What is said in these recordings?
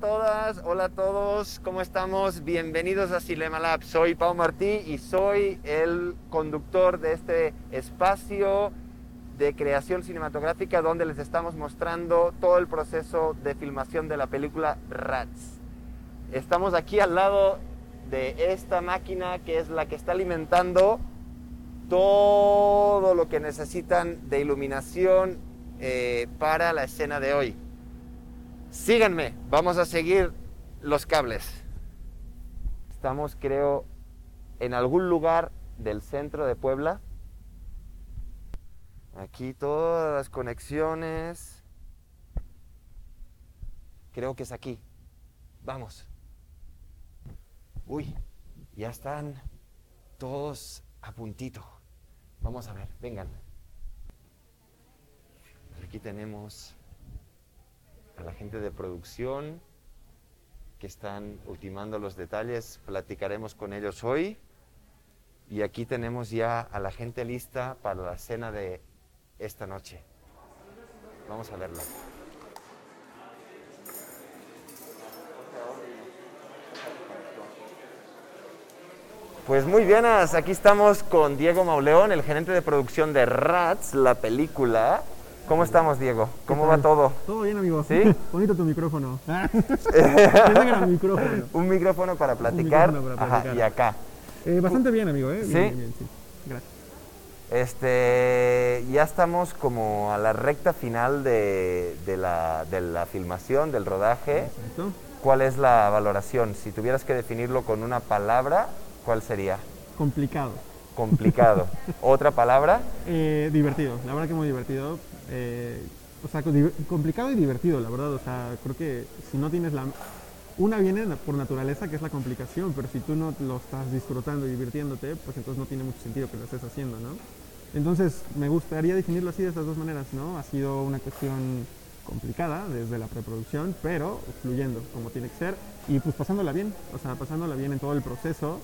todas, hola a todos, ¿cómo estamos? Bienvenidos a Cinema Lab. Soy Pau Martí y soy el conductor de este espacio de creación cinematográfica donde les estamos mostrando todo el proceso de filmación de la película Rats. Estamos aquí al lado de esta máquina que es la que está alimentando todo lo que necesitan de iluminación eh, para la escena de hoy. Síganme, vamos a seguir los cables. Estamos, creo, en algún lugar del centro de Puebla. Aquí todas las conexiones. Creo que es aquí. Vamos. Uy, ya están todos a puntito. Vamos a ver, vengan. Aquí tenemos a la gente de producción que están ultimando los detalles. Platicaremos con ellos hoy. Y aquí tenemos ya a la gente lista para la cena de esta noche. Vamos a verla. Pues muy bien, aquí estamos con Diego Mauleón, el gerente de producción de Rats, la película. ¿Cómo estamos, Diego? ¿Cómo va todo? Todo bien, amigo. ¿Sí? Bonito tu micrófono. un micrófono. Un micrófono para platicar. Micrófono para platicar. Ajá, y acá. Eh, bastante bien, amigo. ¿eh? ¿Sí? Bien, bien, sí. Gracias. Este, ya estamos como a la recta final de, de, la, de la filmación, del rodaje. Exacto. ¿Cuál es la valoración? Si tuvieras que definirlo con una palabra, ¿cuál sería? Complicado. Complicado. ¿Otra palabra? Eh, divertido. La verdad que muy divertido. Eh, o sea, complicado y divertido, la verdad. O sea, creo que si no tienes la... Una viene por naturaleza, que es la complicación, pero si tú no lo estás disfrutando y divirtiéndote, pues entonces no tiene mucho sentido que lo estés haciendo, ¿no? Entonces, me gustaría definirlo así de estas dos maneras, ¿no? Ha sido una cuestión complicada desde la preproducción, pero fluyendo como tiene que ser y pues pasándola bien, o sea, pasándola bien en todo el proceso,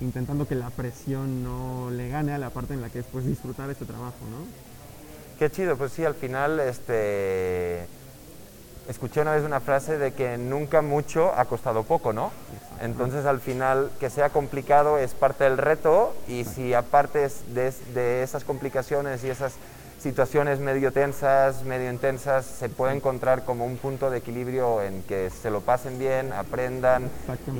intentando que la presión no le gane a la parte en la que es pues disfrutar este trabajo, ¿no? Qué chido, pues sí, al final este, escuché una vez una frase de que nunca mucho ha costado poco, ¿no? Entonces al final que sea complicado es parte del reto y si aparte de, de esas complicaciones y esas situaciones medio tensas, medio intensas, se puede encontrar como un punto de equilibrio en que se lo pasen bien, aprendan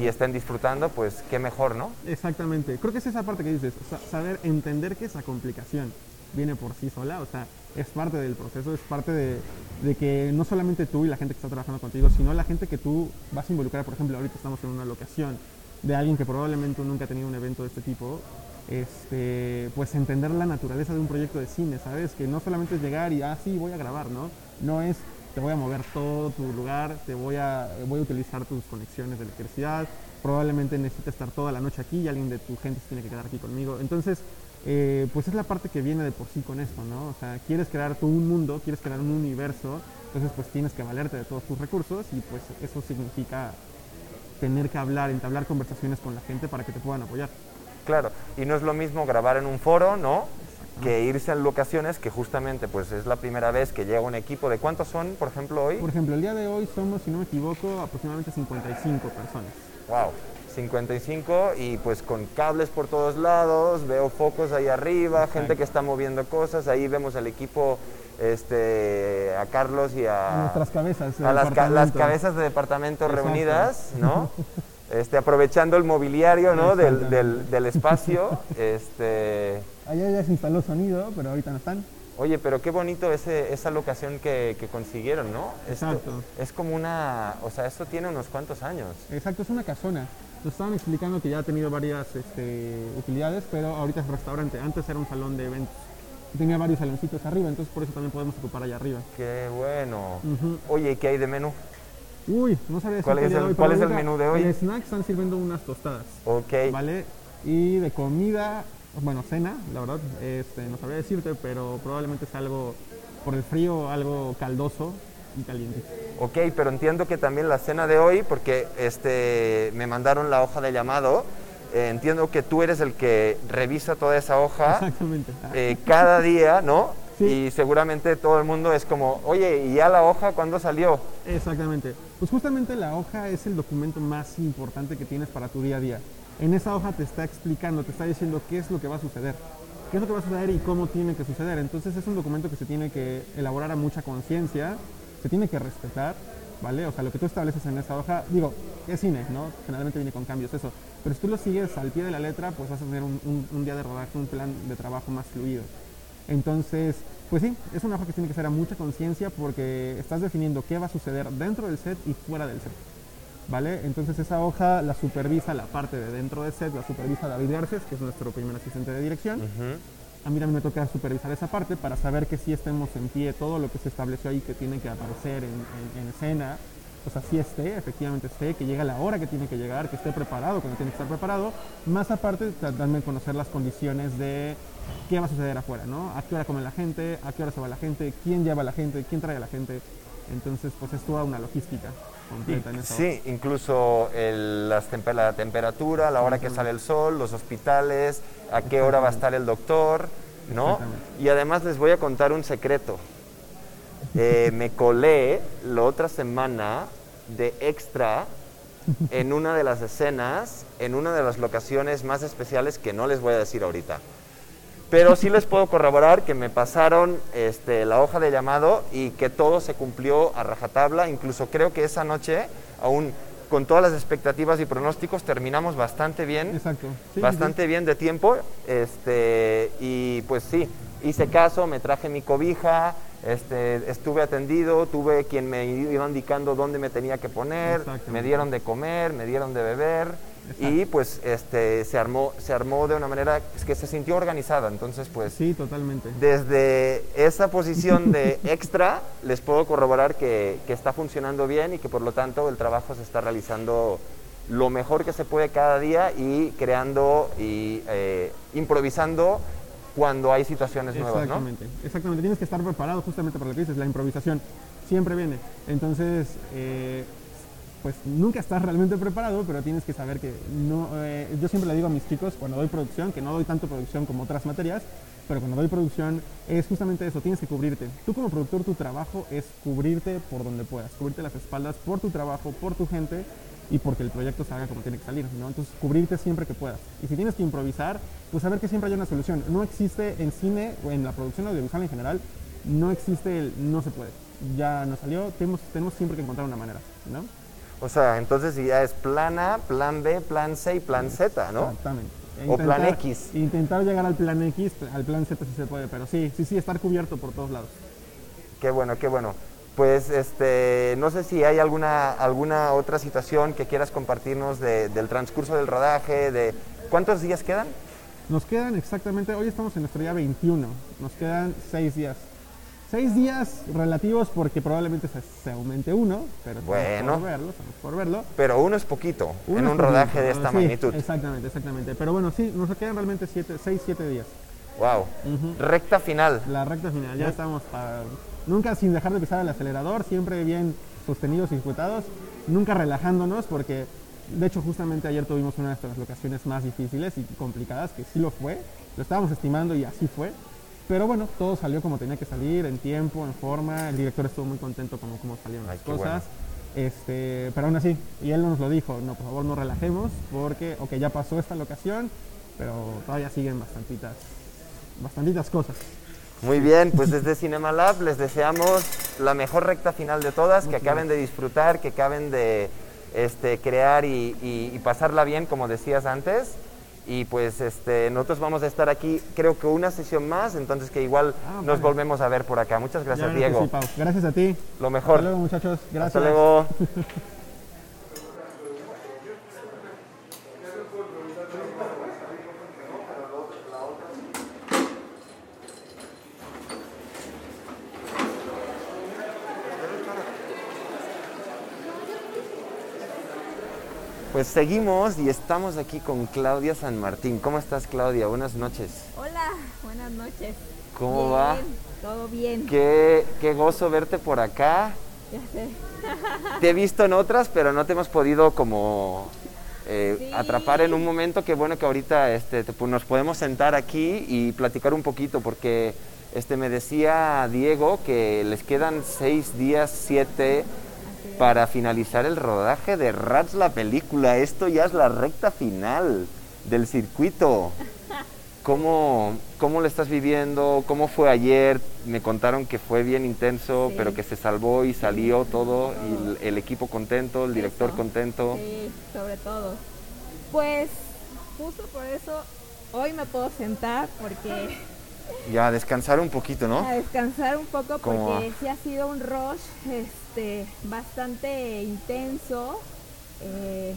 y estén disfrutando, pues qué mejor, ¿no? Exactamente. Creo que es esa parte que dices, saber entender que esa complicación viene por sí sola, o sea, es parte del proceso, es parte de, que no solamente tú y la gente que está trabajando contigo, sino la gente que tú vas a involucrar. Por ejemplo, ahorita estamos en una locación de alguien que probablemente nunca ha tenido un evento de este tipo, este, pues entender la naturaleza de un proyecto de cine, ¿sabes? Que no solamente es llegar y, ah, sí, voy a grabar, ¿no? No es, te voy a mover todo tu lugar, te voy a, voy a utilizar tus conexiones de electricidad, probablemente necesites estar toda la noche aquí y alguien de tu gente se tiene que quedar aquí conmigo. Entonces, eh, pues es la parte que viene de por sí con esto, ¿no? O sea, quieres crear tú un mundo, quieres crear un universo, entonces pues tienes que valerte de todos tus recursos y pues eso significa tener que hablar, entablar conversaciones con la gente para que te puedan apoyar. Claro, y no es lo mismo grabar en un foro, ¿no? Que irse a locaciones, que justamente pues es la primera vez que llega un equipo. ¿De cuántos son, por ejemplo, hoy? Por ejemplo, el día de hoy somos, si no me equivoco, aproximadamente 55 personas. ¡Wow! 55 y pues con cables por todos lados, veo focos ahí arriba, gente que está moviendo cosas, ahí vemos al equipo este, a Carlos y a, nuestras cabezas a las, las, cabezas de departamento reunidas, ¿no? Este, aprovechando el mobiliario ¿no? del, del, del, espacio. este... Allá ya se instaló sonido, pero ahorita no están. Oye, pero qué bonito ese, esa locación que, que consiguieron, ¿no? Exacto. es como una, o sea, esto tiene unos cuantos años. Exacto, es una casona. Nos estaban explicando que ya ha tenido varias este, utilidades, pero ahorita es restaurante. Antes era un salón de eventos. Tenía varios saloncitos arriba, entonces por eso también podemos ocupar allá arriba. Qué bueno. Oye, ¿y qué hay de menú? Uy, no sabía ¿Cuál, es el, ¿cuál es el menú de hoy? En snacks están sirviendo unas tostadas. Ok. ¿Vale? Y de comida, bueno, cena, la verdad, este, no sabría decirte, pero probablemente es algo, por el frío, algo caldoso y caliente. Ok, pero entiendo que también la cena de hoy, porque este, me mandaron la hoja de llamado, eh, entiendo que tú eres el que revisa toda esa hoja. Exactamente. Eh, cada día, ¿no? Sí. y seguramente todo el mundo es como, oye, ¿y ya la hoja cuándo salió? Exactamente. Pues justamente la hoja es el documento más importante que tienes para tu día a día. En esa hoja te está explicando, te está diciendo qué es lo que va a suceder, qué es lo que va a suceder y cómo tiene que suceder. Entonces es un documento que se tiene que elaborar a mucha conciencia, se tiene que respetar, ¿vale? O sea, lo que tú estableces en esa hoja, digo, es cine, ¿no? Generalmente viene con cambios, eso. Pero si tú lo sigues al pie de la letra, pues vas a tener un, día de rodaje, un plan de trabajo más fluido. Entonces, pues sí, es una hoja que tiene que ser a mucha conciencia porque estás definiendo qué va a suceder dentro del set y fuera del set. ¿Vale? Entonces esa hoja la supervisa la parte de dentro del set, la supervisa David Garces, que es nuestro primer asistente de dirección. A mí también me toca supervisar esa parte para saber que sí estemos en pie, todo lo que se estableció ahí que tiene que aparecer en, en- en escena, pues así esté, efectivamente esté, que llegue a la hora que tiene que llegar, que esté preparado cuando tiene que estar preparado, más aparte darme a conocer las condiciones de qué va a suceder afuera, ¿no? A qué hora come la gente, a qué hora se va la gente, quién lleva a la gente, quién trae a la gente. Entonces, pues es toda una logística completa en esa hoja. Sí, incluso el- las la temperatura, la hora que sale el sol, los hospitales, a qué hora va a estar el doctor, ¿no? Y además les voy a contar un secreto. Eh, me colé la otra semana de extra en una de las escenas, en una de las locaciones más especiales que no les voy a decir ahorita. Pero sí les puedo corroborar que me pasaron este, la hoja de llamado y que todo se cumplió a rajatabla. Incluso creo que esa noche, aún con todas las expectativas y pronósticos, terminamos bastante bien. Exacto. Sí, sí, sí. bastante bien de tiempo. Este, y pues sí, hice caso, me traje mi cobija, este, estuve atendido, tuve quien me iba indicando dónde me tenía que poner, me dieron de comer, me dieron de beber. Y pues este, se, armó, se armó de una manera que se sintió organizada. Entonces, pues Sí, totalmente. desde esa posición de extra, les puedo corroborar que, que está funcionando bien y que por lo tanto el trabajo se está realizando lo mejor que se puede cada día y creando y eh, improvisando cuando hay situaciones nuevas, ¿no? Exactamente, exactamente. Tienes que estar preparado justamente para lo que dices, la improvisación siempre viene. Entonces, eh, pues nunca estás realmente preparado, pero tienes que saber que no. eh, yo siempre le digo a mis chicos cuando doy producción, que no doy tanto producción como otras materias, pero cuando doy producción es justamente eso, tienes que cubrirte. Tú como productor, tu trabajo es cubrirte por donde puedas, cubrirte las espaldas por tu trabajo, por tu gente y porque el proyecto salga como tiene que salir, ¿no? Entonces, cubrirte siempre que puedas. Y si tienes que improvisar, pues saber que siempre hay una solución. No existe en cine o en la producción audiovisual en general, no existe el no se puede. Ya nos salió, tenemos, tenemos siempre que encontrar una manera, ¿no? O sea, entonces ya es plan A, plan B, plan C y plan Z, ¿no? Exactamente. O plan X. Intentar llegar al plan X, al plan Z sí se puede, pero sí, sí, sí, estar cubierto por todos lados. Qué bueno, qué bueno. Pues este, no sé si hay alguna, alguna otra situación que quieras compartirnos de- del transcurso del rodaje, de cuántos días quedan. Nos quedan exactamente, hoy estamos en nuestro día 21, nos quedan 6 días. 6 días relativos porque probablemente se, se aumente uno, pero estamos Bueno. por verlo, por verlo. Pero uno es poquito Uno en un poquito, rodaje de esta sí, magnitud. Exactamente, exactamente. Pero bueno, sí, nos quedan realmente 6, 7 días. Wow. Recta final. La recta final, ya estamos para... Nunca sin dejar de pisar el acelerador, siempre bien sostenidos y ejecutados, nunca relajándonos porque de hecho justamente ayer tuvimos una de nuestras locaciones más difíciles y complicadas, que sí lo fue, lo estábamos estimando y así fue, pero bueno, todo salió como tenía que salir, en tiempo, en forma, el director estuvo muy contento con cómo salieron Ay, las cosas. Este, pero aún así, y él nos lo dijo, no, por favor no relajemos, porque, ok, ya pasó esta locación, pero todavía siguen bastantitas, bastantitas cosas. Muy bien, pues desde Cinema Lab les deseamos la mejor recta final de todas, que acaben de disfrutar, que acaben de este, crear y, y- y pasarla bien, como decías antes. Y pues este, nosotros vamos a estar aquí, creo que una sesión más, entonces que igual Ah, nos volvemos a ver por acá. Muchas gracias, Diego. sí. Gracias a ti. Lo mejor. Hasta luego, muchachos. Gracias. Hasta luego. Pues seguimos y estamos aquí con Claudia San Martín. ¿Cómo estás, Claudia? Buenas noches. Hola, buenas noches. ¿Cómo Bien, va? Todo bien. Qué, qué gozo verte por acá. Ya sé. Te he visto en otras, pero no te hemos podido como eh, Sí. atrapar en un momento que bueno que ahorita este, te- pues, nos podemos sentar aquí y platicar un poquito, porque este, me decía Diego que les quedan seis días, siete. Para finalizar el rodaje de Rats la película. Esto ya es la recta final del circuito. ¿Cómo, ¿Cómo lo estás viviendo? ¿Cómo fue ayer? Me contaron que fue bien intenso, Sí. pero que se salvó y salió todo, y el, el equipo contento, el director Eso. contento. Sí, sobre todo. Pues justo por eso hoy me puedo sentar porque Ya, descansar un poquito, ¿no? a descansar un poco Como- porque sí ha sido un rush este, bastante intenso. eh,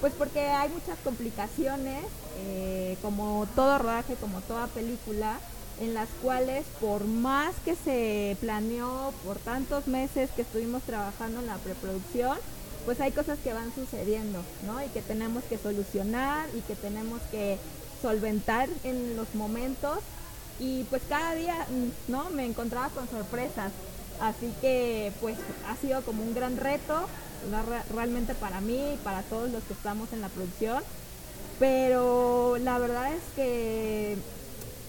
pues porque hay muchas complicaciones, eh, como todo rodaje, como toda película, en las cuales por más que se planeó por tantos meses que estuvimos trabajando en la preproducción, pues hay cosas que van sucediendo, ¿no? Y que tenemos que solucionar y que tenemos que solventar en los momentos. Y pues cada día, ¿no? Me encontraba con sorpresas. Así que pues ha sido como un gran reto, realmente para mí y para todos los que estamos en la producción. Pero la verdad es que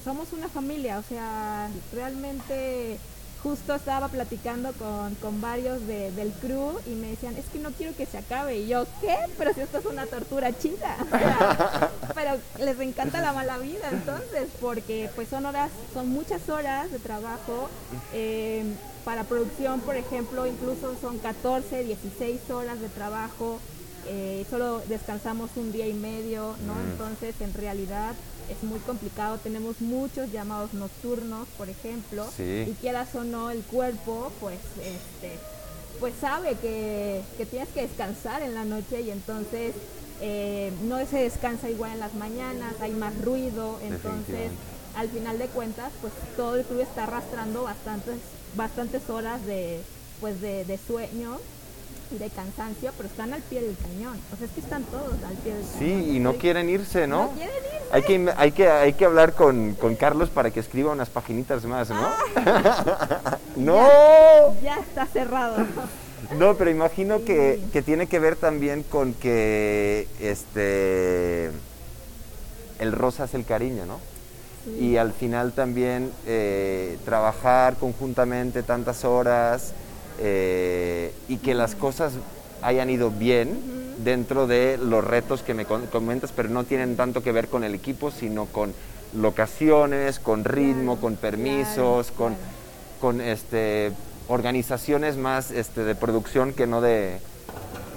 somos una familia, o sea, realmente justo estaba platicando con, con varios de- del crew y me decían, es que no quiero que se acabe. Y yo, ¿qué? Pero si esto es una tortura chida. O sea, pero les encanta la mala vida entonces, porque pues son horas, son muchas horas de trabajo. eh, para producción, por ejemplo, incluso son 14, 16 horas de trabajo. eh, solo descansamos un día y medio, ¿no? Mm. Entonces, en realidad es muy complicado. Tenemos muchos llamados nocturnos, por ejemplo, Sí. y quieras o no, el cuerpo, pues, este, pues sabe que, que tienes que descansar en la noche y entonces eh, no se descansa igual en las mañanas, hay más ruido, entonces al final de cuentas, pues todo el club está arrastrando bastantes, bastantes horas de, pues de, de sueño y de cansancio, pero están al pie del cañón. O sea, es que están todos al pie del cañón. Sí, y no Sí. quieren irse, ¿no? No quieren irse. Hay que, hay, que, hay que hablar con, con Carlos para que escriba unas paginitas más, ¿no? ¡No! Ya está cerrado. No, pero imagino que, Sí. que tiene que ver también con que este el rosa es el cariño, ¿no? Sí. Y al final también eh, trabajar conjuntamente tantas horas eh, y que las cosas hayan ido bien dentro de los retos que me comentas, pero no tienen tanto que ver con el equipo, sino con locaciones, con ritmo, Claro, con permisos, claro, con, con este, organizaciones más este, de producción que no de...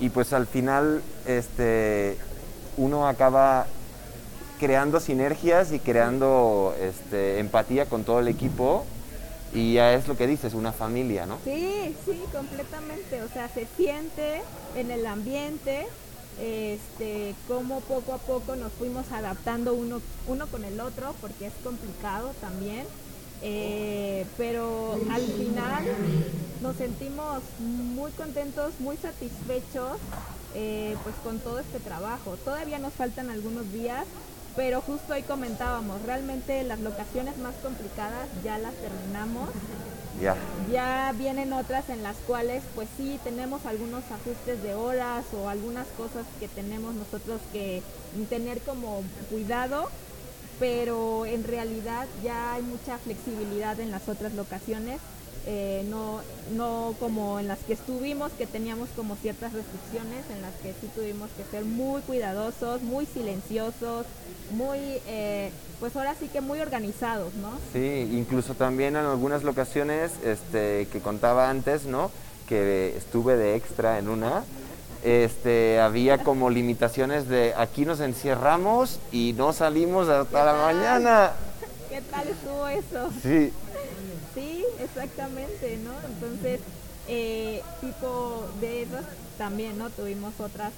Y pues al final este, uno acaba creando sinergias y creando este, empatía con todo el equipo y ya es lo que dices, una familia, ¿no? Sí, sí, completamente. O sea, se siente en el ambiente, este, cómo poco a poco nos fuimos adaptando uno, uno con el otro, porque es complicado también. Eh, pero al final nos sentimos muy contentos, muy satisfechos eh, pues con todo este trabajo. Todavía nos faltan algunos días, pero justo hoy comentábamos, realmente las locaciones más complicadas ya las terminamos. Ya. Ya vienen otras en las cuales pues sí tenemos algunos ajustes de horas o algunas cosas que tenemos nosotros que tener como cuidado, pero en realidad ya hay mucha flexibilidad en las otras locaciones, eh, no, no como en las que estuvimos, que teníamos como ciertas restricciones, en las que sí tuvimos que ser muy cuidadosos, muy silenciosos, muy, eh, pues ahora sí que muy organizados, ¿no? Sí, incluso también en algunas locaciones este, que contaba antes, ¿no? Que estuve de extra en una, este, había como limitaciones de aquí nos encierramos y no salimos hasta la mañana. ¿Qué tal estuvo eso? Sí, exactamente, ¿no? Entonces, eh, tipo de esas también, ¿no? Tuvimos otras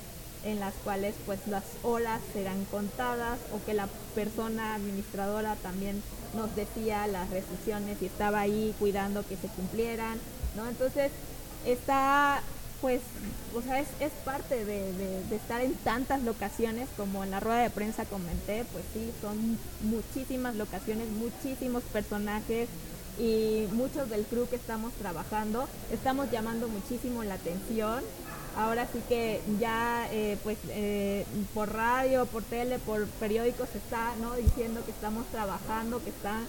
en las cuales pues las horas serán contadas o que la persona administradora también nos decía las restricciones y estaba ahí cuidando que se cumplieran, ¿no? Entonces, está pues, o sea, es, es parte de, de- de estar en tantas locaciones como en la rueda de prensa comenté, pues sí, son muchísimas locaciones, muchísimos personajes y muchos del crew que estamos trabajando, estamos llamando muchísimo la atención ahora sí que ya eh, pues eh, por radio, por tele, por periódicos se está ¿no? diciendo que estamos trabajando, que está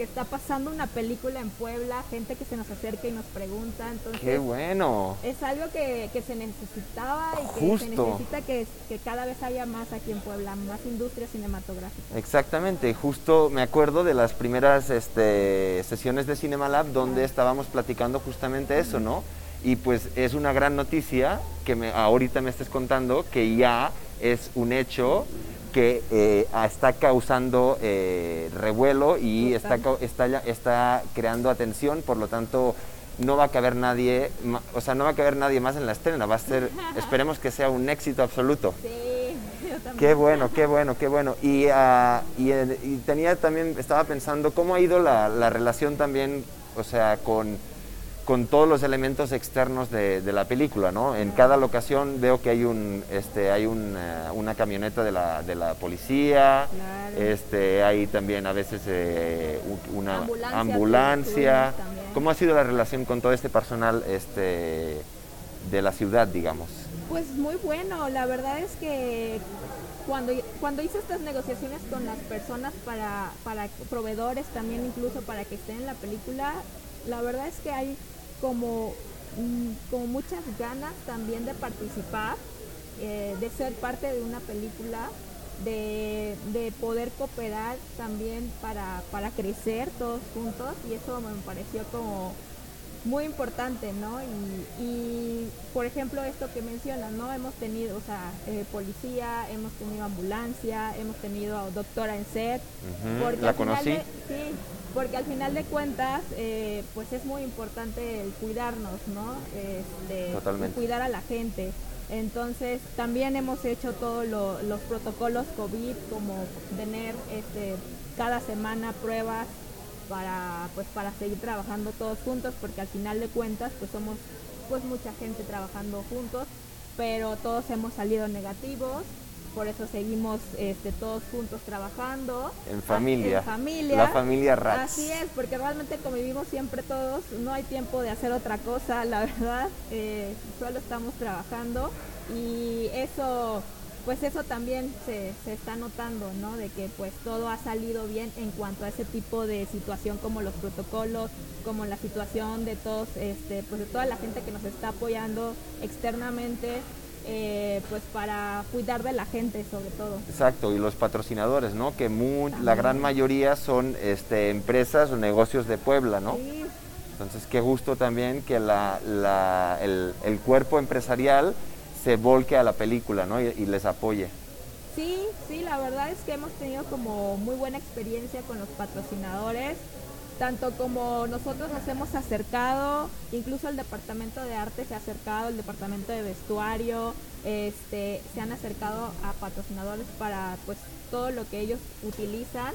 que está pasando una película en Puebla, gente que se nos acerca y nos pregunta, entonces Qué bueno. es algo que, que se necesitaba y que se necesita que, que cada vez haya más aquí en Puebla, más industria cinematográfica. Exactamente, justo me acuerdo de las primeras este, sesiones de Cinema Lab donde estábamos platicando justamente eso, ¿no? Y pues es una gran noticia que me, ahorita me estés contando que ya es un hecho que eh, está causando eh, revuelo y está, está, está creando atención, por lo tanto no va a caber nadie, o sea, no va a caber nadie más en la estrena, va a ser, esperemos que sea un éxito absoluto. Sí, yo también. Qué bueno, qué bueno, qué bueno. Y, ah, y, eh, y tenía también, estaba pensando, ¿cómo ha ido la, la relación también, o sea, con, con todos los elementos externos de, de la película, ¿no? En cada locación veo que hay un, este, hay un, eh, una camioneta de la, de la policía, Claro. este, hay también a veces eh, una Ambulancia, ambulancia. ¿Cómo ha sido la relación con todo este personal, este, de la ciudad, digamos? Pues muy bueno, la verdad es que cuando, cuando hice estas negociaciones con las personas para, para proveedores, también incluso para que estén en la película, la verdad es que hay como, mm, como muchas ganas también de participar, eh, de ser parte de una película, de, de poder cooperar también para, para crecer todos juntos y eso me pareció como muy importante, ¿no? Y, y, por ejemplo, esto que mencionas, ¿no? Hemos tenido, o sea, eh, policía, hemos tenido ambulancia, hemos tenido doctora en. Ujú, porque la al final conocí. de- sí, porque al final de cuentas, eh, pues es muy importante el cuidarnos, ¿no? Este, Totalmente. Cuidar a la gente. Entonces, también hemos hecho todos lo- los protocolos COVID, como tener este, cada semana pruebas para pues para seguir trabajando todos juntos porque al final de cuentas pues somos pues mucha gente trabajando juntos pero todos hemos salido negativos por eso seguimos este, todos juntos trabajando En familia. en familia La familia Ratz. así es porque realmente convivimos siempre todos no hay tiempo de hacer otra cosa la verdad eh, solo estamos trabajando y eso pues eso también se, se está notando, ¿no? De que pues todo ha salido bien en cuanto a ese tipo de situación como los protocolos, como la situación de todos, este, pues de toda la gente que nos está apoyando externamente, eh, pues para cuidar de la gente sobre todo. Exacto, y los patrocinadores, ¿no? Que mu- la gran mayoría son este, empresas o negocios de Puebla, ¿no? Sí, Entonces, qué gusto también que la, la- el, el cuerpo empresarial se volque a la película, ¿no? Y, les apoye. Sí, sí, la verdad es que hemos tenido como muy buena experiencia con los patrocinadores, tanto como nosotros nos hemos acercado, incluso el departamento de arte se ha acercado, el departamento de vestuario, este, se han acercado a patrocinadores para pues todo lo que ellos utilizan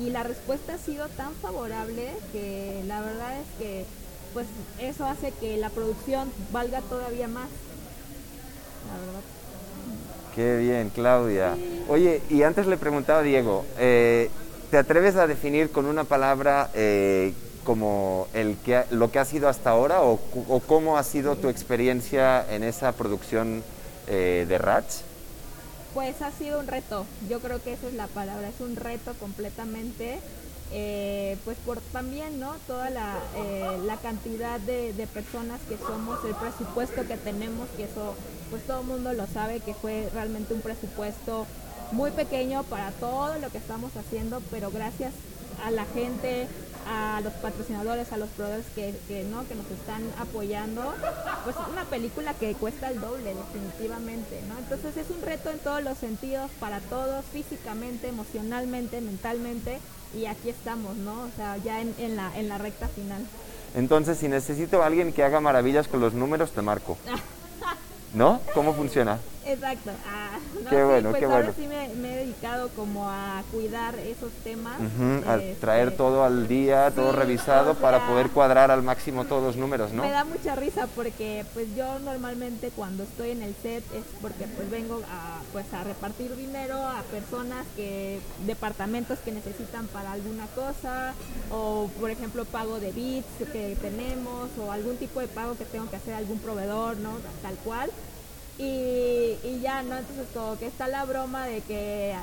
y la respuesta ha sido tan favorable que la verdad es que pues eso hace que la producción valga todavía más. La verdad. Qué bien, Claudia. Oye, y antes le preguntaba a Diego, eh, ¿te atreves a definir con una palabra eh, como el que ha- lo que ha sido hasta ahora o cómo ha sido tu experiencia en esa producción eh, de Rats? Pues ha sido un reto, yo creo que esa es la palabra, es un reto completamente, eh, pues por también, ¿no? Toda la, eh, la cantidad de, de personas que somos, el presupuesto que tenemos, que eso, pues todo el mundo lo sabe, que fue realmente un presupuesto muy pequeño para todo lo que estamos haciendo, pero gracias a la gente, a los patrocinadores, a los proveedores que, que, ¿no? que nos están apoyando, pues es una película que cuesta el doble definitivamente, ¿no? Entonces es un reto en todos los sentidos para todos, físicamente, emocionalmente, mentalmente, y aquí estamos, ¿no? O sea, ya en, en la, en la recta final. Entonces, si necesito a alguien que haga maravillas con los números, te marco. ¿No? ¿Cómo funciona? Exacto. Ah, no, Qué sí, bueno, pues qué ahora bueno. sí me, me he dedicado como a cuidar esos temas. A este, traer todo al día, todo sí, revisado o para poder cuadrar al máximo todos los números, ¿no? Me da mucha risa porque pues yo normalmente cuando estoy en el set es porque pues vengo a pues a repartir dinero a personas que departamentos que necesitan para alguna cosa o por ejemplo pago de bits que tenemos o algún tipo de pago que tengo que hacer a algún proveedor, ¿no? Tal cual. Y, y ya, ¿no? Entonces como que está la broma de que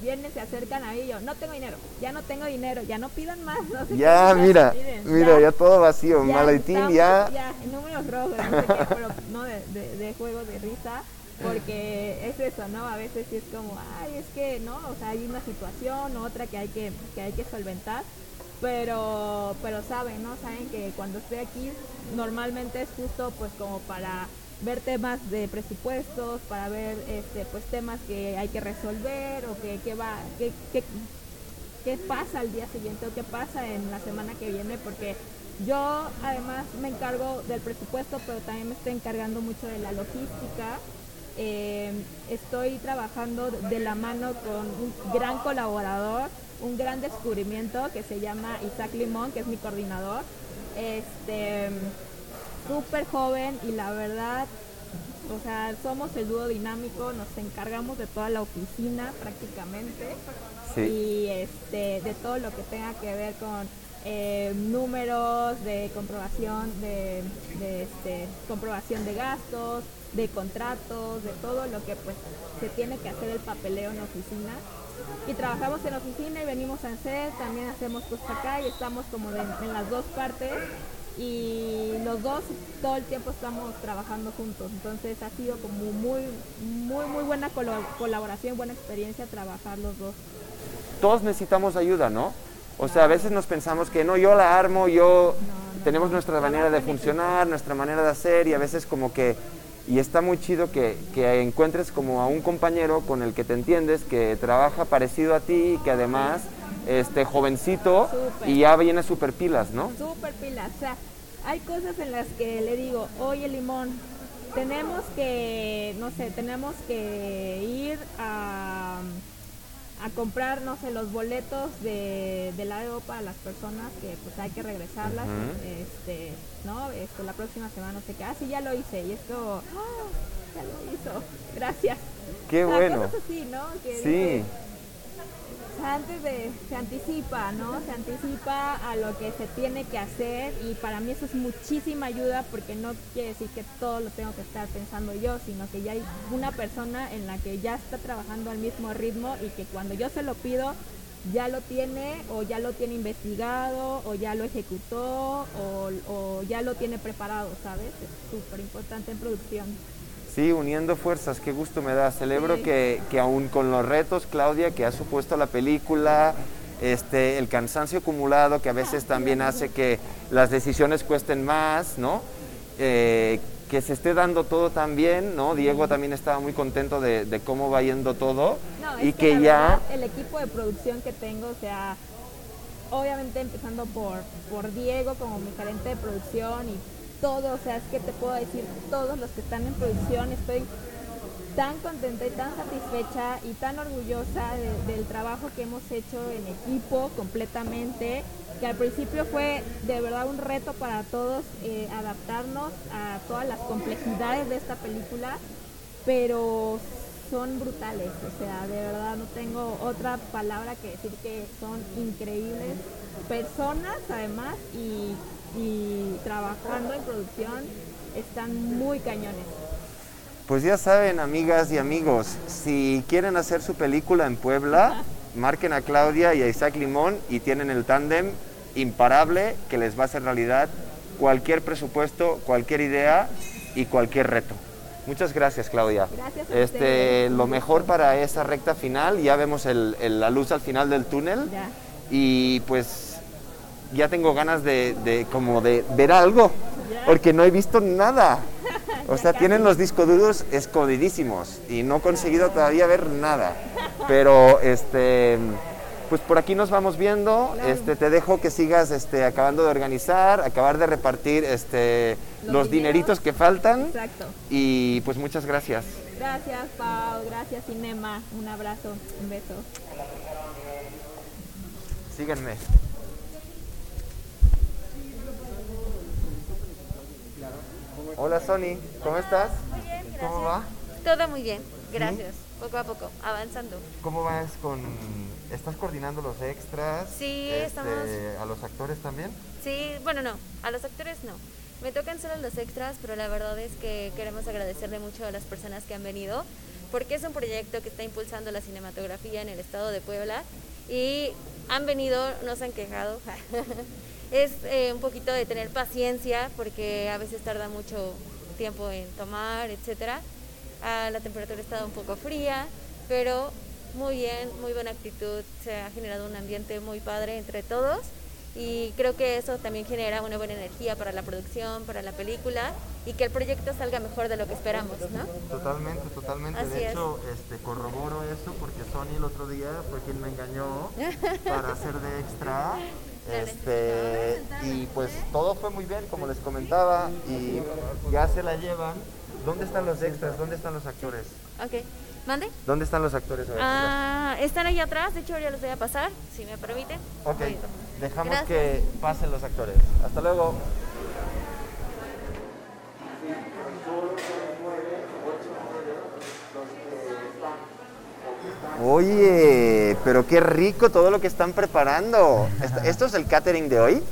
vienen, se acercan a mí y yo, no tengo dinero, ya no tengo dinero, ya no pidan más. No sé Ya, qué mira, piden, mira, ya todo vacío, maletín estamos ya. Ya, números rojos, no sé qué, pero no de, de, de juego de risa, porque es eso, ¿no? A veces sí es como, ay, es que, ¿no? O sea, hay una situación, otra que hay que, que hay que solventar, pero, pero saben, ¿no? Saben que cuando estoy aquí normalmente es justo pues como para ver temas de presupuestos, para ver este pues temas que hay que resolver o que, que va, que, que, qué pasa al día siguiente o qué pasa en la semana que viene, porque yo además me encargo del presupuesto, pero también me estoy encargando mucho de la logística. Eh, estoy trabajando de la mano con un gran colaborador, un gran descubrimiento que se llama Isaac Limón, que es mi coordinador. Este, súper joven y la verdad, o sea, somos el dúo dinámico, nos encargamos de toda la oficina prácticamente Sí. y este, de todo lo que tenga que ver con eh, números de comprobación de, de, este, comprobación de gastos, de contratos, de todo lo que pues se tiene que hacer el papeleo en oficina. Y trabajamos en oficina y venimos a hacer, también hacemos cosas acá y estamos como de- en las dos partes y los dos todo el tiempo estamos trabajando juntos. Entonces ha sido como muy, muy, muy buena colaboración, buena experiencia trabajar los dos. Todos necesitamos ayuda, ¿no? O sea, a veces nos pensamos que no, yo la armo, yo no, tenemos nuestra manera de funcionar, nuestra manera de hacer y a veces como que y está muy chido que, que encuentres como a un compañero con el que te entiendes, que trabaja parecido a ti y que además este jovencito y ya viene super pilas, ¿no? Súper pilas. O sea, hay cosas en las que le digo, oye Limón, tenemos que, no sé, tenemos que ir a, a comprar, no sé, los boletos de, del AEO para las personas que pues hay que regresarlas, este, ¿no? Esto, la próxima semana, no sé qué. Ah, sí, ya lo hice. Y esto, ¡ah! ya lo hizo. Gracias. Qué O sea, bueno. cosas así, ¿no? Que Sí. Antes de, se anticipa, ¿no? Se anticipa a lo que se tiene que hacer y para mí eso es muchísima ayuda porque no quiere decir que todo lo tengo que estar pensando yo, sino que ya hay una persona en la que ya está trabajando al mismo ritmo y que cuando yo se lo pido ya lo tiene o ya lo tiene investigado o ya lo ejecutó o, ya lo tiene preparado, ¿sabes? Es súper importante en producción. Sí, uniendo fuerzas, qué gusto me da. Celebro Sí. que, que aún con los retos, Claudia, que ha supuesto la película, este, el cansancio acumulado que a veces también hace que las decisiones cuesten más, ¿no? Eh, que se esté dando todo tan bien, ¿no? Diego también estaba muy contento de, de cómo va yendo todo No, y es que, ya... verdad, el equipo de producción que tengo, o sea, obviamente empezando por, por Diego como mi gerente de producción y todo, o sea, es que te puedo decir, todos los que están en producción, estoy tan contenta y tan satisfecha y tan orgullosa de- del trabajo que hemos hecho en equipo completamente, que al principio fue de verdad un reto para todos eh, adaptarnos a todas las complejidades de esta película, pero son brutales, o sea, de verdad no tengo otra palabra que decir que son increíbles personas además y, y trabajando en producción están muy cañones. Pues ya saben, amigas y amigos, si quieren hacer su película en Puebla, marquen a Claudia y a Isaac Limón y tienen el tándem imparable que les va a hacer realidad cualquier presupuesto, cualquier idea y cualquier reto. Muchas gracias, Claudia. Gracias a Este, lo mejor para esa recta final, ya vemos el- el- la luz al final del túnel Ya. y pues ya tengo ganas de, de como de ver algo, Ya. porque no he visto nada. O sea, tienen los discos duros escondidísimos y no he conseguido todavía ver nada. Pero este pues por aquí nos vamos viendo. Claro. Este te dejo que sigas este acabando de organizar, acabar de repartir este Los dineritos que faltan Exacto. y pues muchas gracias. Gracias, Pau. Gracias, Cinema. Un abrazo. Un beso. Síganme. Hola Sony, ¿cómo estás? Muy bien, gracias. ¿Cómo va? Todo muy bien, gracias. Poco a poco, avanzando. ¿Cómo vas con... ¿Estás coordinando los extras? Sí, Este, estamos- ¿A los actores también? Sí, bueno, no, a los actores no. Me tocan solo los extras, pero la verdad es que queremos agradecerle mucho a las personas que han venido, porque es un proyecto que está impulsando la cinematografía en el estado de Puebla y han venido, no se han quejado. es eh, un poquito de tener paciencia, porque a veces tarda mucho tiempo en tomar, etcétera. Ah, la temperatura está un poco fría, pero muy bien, muy buena actitud, se ha generado un ambiente muy padre entre todos y creo que eso también genera una buena energía para la producción, para la película y que el proyecto salga mejor de lo que esperamos, ¿no? Totalmente, totalmente. Así de es. hecho, este, corroboro eso porque Sony el otro día fue quien me engañó para hacer de extra. Este, y pues todo fue muy bien, como les comentaba, y ya se la llevan. ¿Dónde están los extras? ¿Dónde están los actores? Ok, ¿mande? ¿Dónde están los actores? Ah, están ahí atrás, de hecho ya los voy a pasar, si me permiten. Ok, dejamos Gracias. que pasen los actores. Hasta luego. Oye, pero qué rico todo lo que están preparando. ¿Esto, esto es el catering de hoy?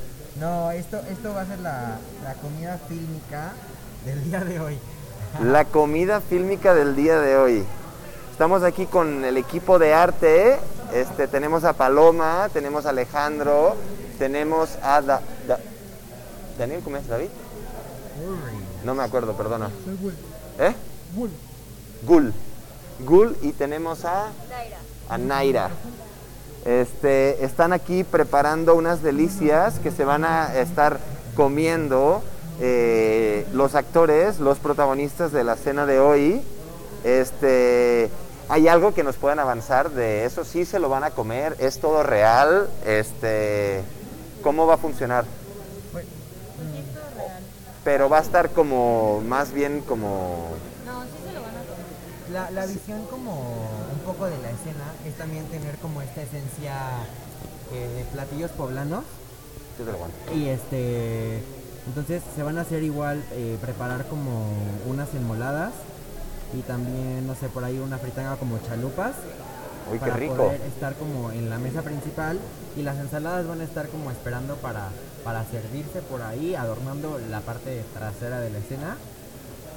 No, esto, esto va a ser la, la comida fílmica del día de hoy. La comida fílmica del día de hoy. Estamos aquí con el equipo de arte. Este, tenemos a Paloma, tenemos a Alejandro, tenemos a Da- Da- Daniel, ¿cómo es? David. No me acuerdo, perdona. ¿Eh? Gul. Gul. Gul y tenemos a a Naira. Este, están aquí preparando unas delicias que se van a estar comiendo eh, los actores, los protagonistas de la cena de hoy. Este, ¿Hay algo que nos puedan avanzar de eso? ¿Sí se lo van a comer? ¿Es todo real? Este, ¿Cómo va a funcionar? Pues, Pero va a estar como, más bien como... La, la visión como un poco de la escena es también tener como esta esencia eh, de platillos poblanos Yo te lo aguanto. y este entonces se van a hacer igual eh, preparar como unas enmoladas y también no sé por ahí una fritanga como chalupas Uy, qué para rico. poder estar como en la mesa principal y las ensaladas van a estar como esperando para, para servirse por ahí, adornando la parte trasera de la escena.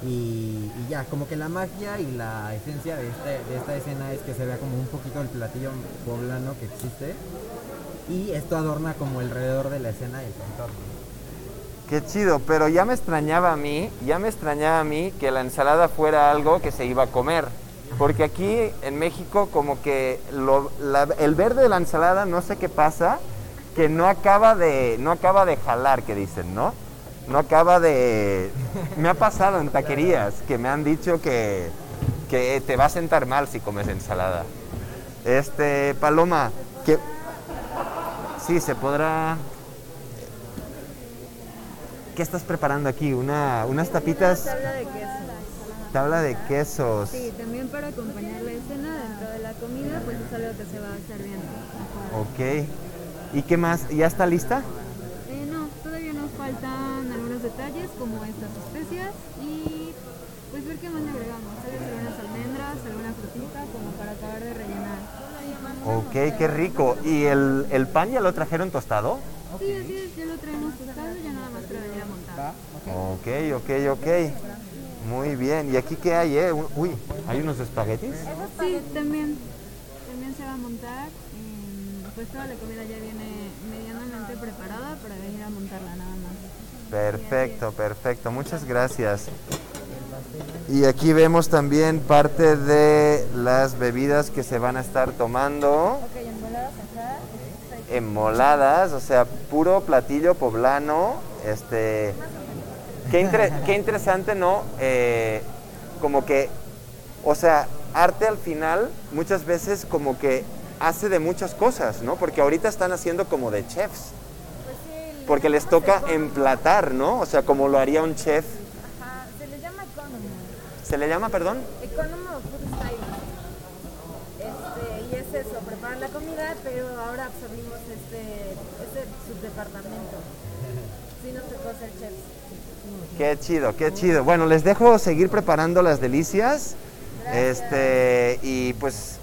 Y, y ya, como que la magia y la esencia de, este, de esta escena es que se vea como un poquito el platillo poblano que existe. Y esto adorna como alrededor de la escena y el contorno. Qué chido, pero ya me extrañaba a mí, ya me extrañaba a mí que la ensalada fuera algo que se iba a comer. Porque aquí en México como que el verde de la ensalada, no sé qué pasa, que no acaba de, no acaba de jalar, que dicen, ¿no? No acaba de... Me ha pasado en taquerías que me han dicho que, que te va a sentar mal si comes ensalada. Este, Paloma, que... Sí, se podrá... ¿Qué estás preparando aquí? Una, unas tapitas, Tabla de queso. tabla de quesos. Sí, también para acompañar la escena dentro de la comida, pues es algo que se va a estar viendo. afuera. Ok. ¿Y qué más? ¿Ya está lista? Eh, no, todavía nos faltan algunos detalles como estas especias y pues ver qué más le agregamos. Tal vez algunas almendras, alguna frutita como para acabar de rellenar. Ok, qué rico. ¿Y el, el pan ya lo trajeron tostado? Sí, así ya lo traemos tostado, ya nada más para venir a montar. Ok, ok, ok. Muy bien. ¿Y aquí qué hay, eh? Uy, ¿hay unos espaguetis? Sí, también, también se va a montar. em, pues toda la comida ya viene medianamente preparada para venir a montarla nada más. Perfecto, perfecto. Muchas gracias. Y aquí vemos también parte de las bebidas que se van a estar tomando. Enmoladas, o sea, puro platillo poblano. Este, qué, inter- qué interesante, ¿no? Eh, como que, o sea, arte al final muchas veces como que hace de muchas cosas, ¿no? Porque ahorita están haciendo como de chefs. Porque les toca emplatar, ¿no? O sea, como lo haría un chef. Ajá, se le llama economy. ¿Se le llama, perdón? Economy of food style. Este, y es eso, preparar la comida, pero ahora absorbimos este, este subdepartamento. Sí nos tocó ser chefs. Qué chido, qué chido. Bueno, les dejo seguir preparando las delicias. Este, y pues.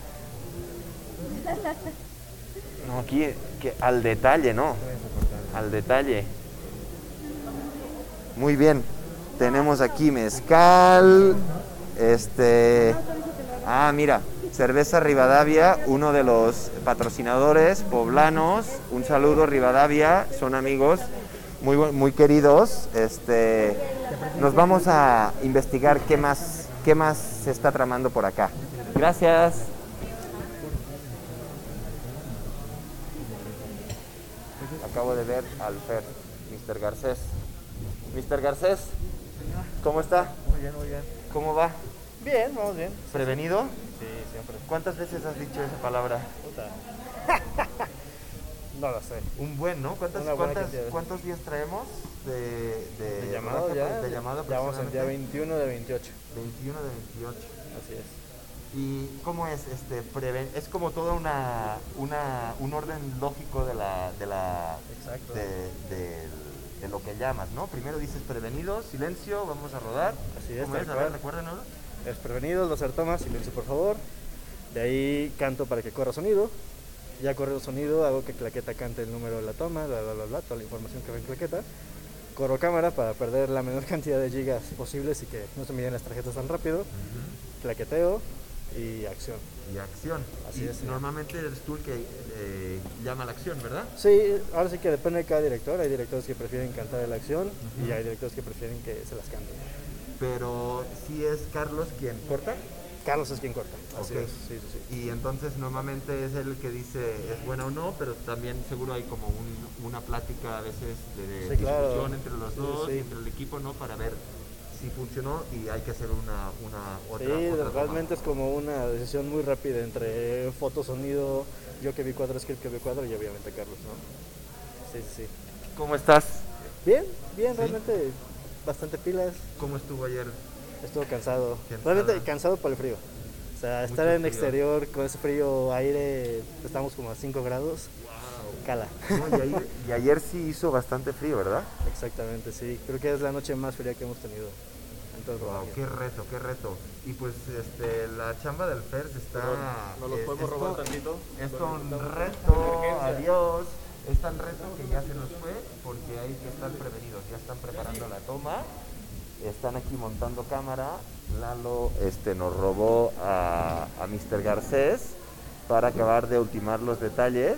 No, aquí que al detalle, ¿no? Al detalle. Muy bien. Tenemos aquí mezcal. Este. Ah, mira. Cerveza Rivadavia, uno de los patrocinadores poblanos. Un saludo, Rivadavia. Son amigos muy, muy queridos. Este. Nos vamos a investigar qué más, qué más se está tramando por acá. Gracias. Acabo de ver al Fer, Mr. Garcés. Mr. Garcés, ¿cómo está? Muy bien, muy bien. ¿Cómo va? Bien, vamos bien. ¿Prevenido? Sí, siempre. ¿Cuántas veces has dicho esa palabra? Puta. no lo sé. Un buen, ¿no? ¿Cuántas, cuántas- ¿Cuántos días traemos de, de, De llamado ya. De llamado ya vamos al día aproximadamente? 21 de 28. 21 de 28. Así es. ¿Y cómo es este preven Es como toda una, una un orden lógico de la de la Exacto. de, de- de lo que llamas, ¿no? Primero dices prevenido, silencio, vamos a rodar. Así es, ¿Cómo es? A ver, recuérdenos. Es prevenido, dos tomas, silencio por favor. De ahí canto para que corra sonido. Ya corre el sonido, hago que claqueta cante el número de la toma, bla, bla, bla, bla, toda la información que va en claqueta. Corro cámara para perder la menor cantidad de gigas posibles y que no se llenen las tarjetas tan rápido. Claqueteo y acción. Y acción. Así Y es. Normalmente eres tú el que eh, llama la acción, ¿verdad? Sí, ahora sí que depende de cada director. Hay directores que prefieren cantar la acción y hay directores que prefieren que se las canten. Pero si es Carlos quien corta. Carlos es quien corta. Así Ok. es, sí, sí, sí. Y entonces normalmente es él el que dice es buena o no, pero también seguro hay como un- una plática a veces de Sí, claro. discusión entre los Sí, dos, sí. entre el equipo, ¿no? Para ver si funcionó y hay que hacer una, una otra. Sí, otra toma. realmente es como una decisión muy rápida entre foto, sonido, yo que vi cuadro, script que vi cuadro y obviamente Carlos, ¿no? Sí, sí, sí. ¿Cómo estás? Bien, bien, Sí. realmente bastante pilas. ¿Cómo estuvo ayer? Estuvo cansado. Cansada. Realmente cansado por el frío. O sea, estar Mucho en frío. exterior con ese frío, aire, estamos como a 5 grados. Cala. No, y, ayer, y ayer sí hizo bastante frío, ¿verdad? Exactamente, sí. Creo que es la noche más fría que hemos tenido en todo el Wow, qué reto, qué reto. Y pues este, la chamba del FERS está... ¿Nos los eh, podemos esto- robar tantito? Es un reto, adiós. Es tan reto que ya se nos fue porque hay que estar prevenidos. Ya están preparando la toma, están aquí montando cámara. Lalo este, nos robó a, a Mr. Garcés para acabar de ultimar los detalles.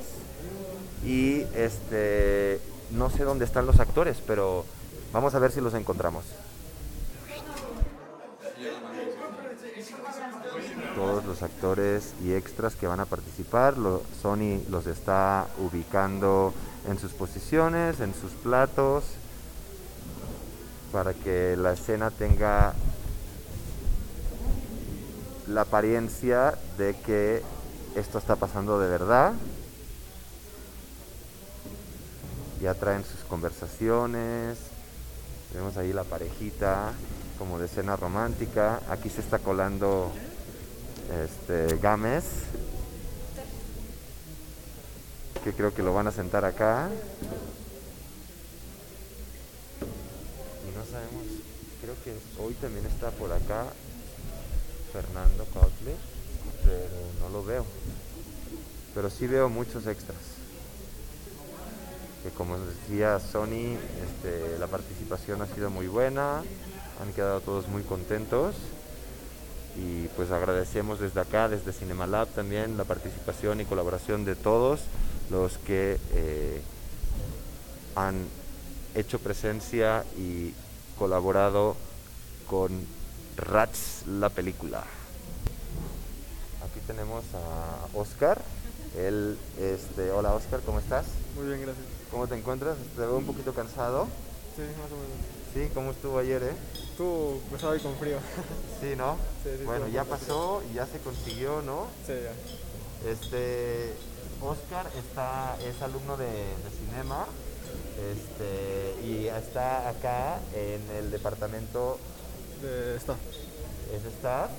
Y este, no sé dónde están los actores, pero vamos a ver si los encontramos. Todos los actores y extras que van a participar. Sony los está ubicando en sus posiciones, en sus platos, para que la escena tenga la apariencia de que esto está pasando de verdad. Ya traen sus conversaciones. Vemos ahí la parejita como de escena romántica. Aquí se está colando este Gámez que creo que lo van a sentar acá. Y no sabemos creo que hoy también está por acá Fernando Cautle pero no lo veo. Pero sí veo muchos extras. Que como decía Sony este, la participación ha sido muy buena han quedado todos muy contentos y pues agradecemos desde acá, desde Cinemalab también la participación y colaboración de todos los que eh, han hecho presencia y colaborado con Rats la película. Aquí tenemos a Oscar. Él, este, hola Oscar, ¿cómo estás? Muy bien, gracias. ¿Cómo te encuentras? Te veo un poquito cansado. Sí, más o menos. Sí, ¿cómo estuvo ayer, eh? Estuvo pesado y con frío. Sí, ¿no? Sí, sí, bueno, ya pasó y ya se consiguió, ¿no? Sí, ya. Este, Oscar está, es alumno de, de cinema este, y está acá en el departamento, De staff. ¿es staff?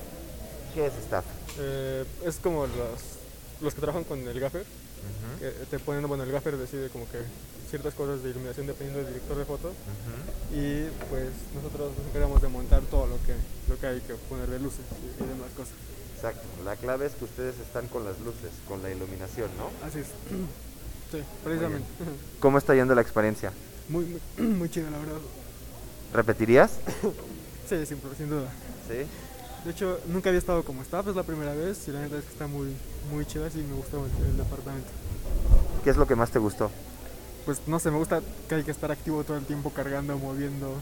¿Qué es staff? Eh, es como los, los que trabajan con el gaffer. que te ponen, bueno, el gaffer decide como que ciertas cosas de iluminación dependiendo del director de foto. Ujú. Y pues nosotros nos encargamos de montar todo lo que, lo que hay que poner de luces y, y demás cosas. Exacto, la clave es que ustedes están con las luces, con la iluminación, ¿no? Así es. Sí, precisamente. ¿Cómo está yendo la experiencia? Muy, muy, muy chido, la verdad. ¿Repetirías? Sí, sin, sin duda. Sí. De hecho, nunca había estado como staff, es la primera vez y la neta es que está muy, muy chida, sí me gustó el, el departamento. ¿Qué es lo que más te gustó? Pues no sé, me gusta que hay que estar activo todo el tiempo, cargando, moviendo.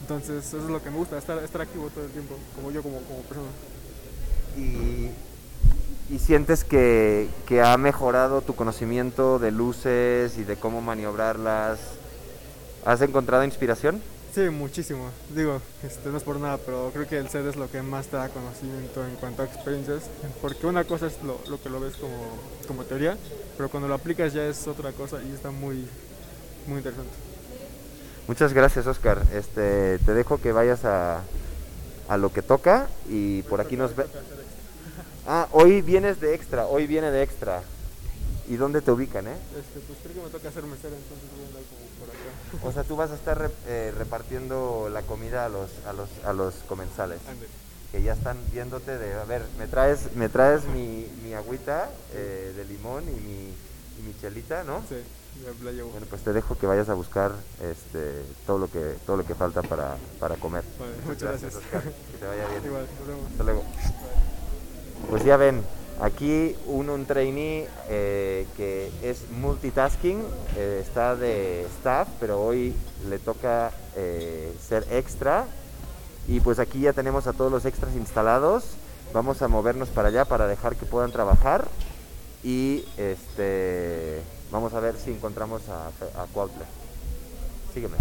Entonces, eso es lo que me gusta, estar, estar activo todo el tiempo, como yo como, como persona. Y, y sientes que, que ha mejorado tu conocimiento de luces y de cómo maniobrarlas. ¿Has encontrado inspiración? Sí, muchísimo. Digo, este, no es por nada, pero creo que el set es lo que más te da conocimiento en cuanto a experiencias. Porque una cosa es lo, lo que lo ves como, como teoría, pero cuando lo aplicas ya es otra cosa y está muy, muy interesante. Muchas gracias, Oscar. Este, te dejo que vayas a, a lo que toca y por aquí nos ve. Ah, hoy vienes de extra, hoy viene de extra. ¿Y dónde te ubican, eh? Este, pues creo que me toca hacer mesera, entonces voy a andar como. O sea, tú vas a estar re- eh, repartiendo la comida a los, a los, a los comensales. Que ya están viéndote de, a ver, me traes, me traes mi, mi agüita eh, de limón y mi, y mi chelita, ¿no? Sí, la llevo. Bueno, pues te dejo que vayas a buscar este, todo lo que todo lo que falta para, para comer. Vale, muchas gracias. Oscar. Que te vaya bien. Igual, nos vemos. Hasta luego. Pues ya ven, aquí un, un trainee eh, que es multitasking, eh, está de staff, pero hoy le toca eh, ser extra. Y pues aquí ya tenemos a todos los extras instalados. Vamos a movernos para allá para dejar que puedan trabajar. Y este vamos a ver si encontramos a, a Cuautla. Sígueme.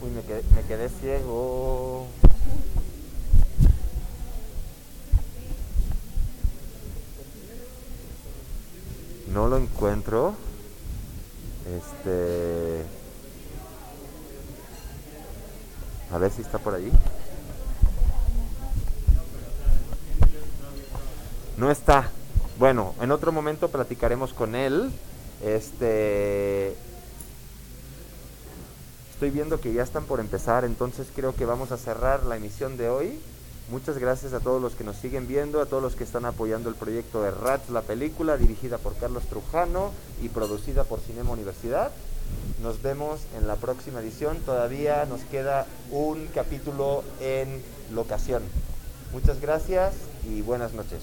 Uy, me quedé, me quedé ciego. No lo encuentro. Este. A ver si está por allí. No está. Bueno, en otro momento platicaremos con él. Este. Estoy viendo que ya están por empezar, entonces creo que vamos a cerrar la emisión de hoy. Muchas gracias a todos los que nos siguen viendo, a todos los que están apoyando el proyecto de Rats, la película, dirigida por Carlos Trujano y producida por Cinema Universidad. Nos vemos en la próxima edición. Todavía nos queda un capítulo en locación. Muchas gracias y buenas noches.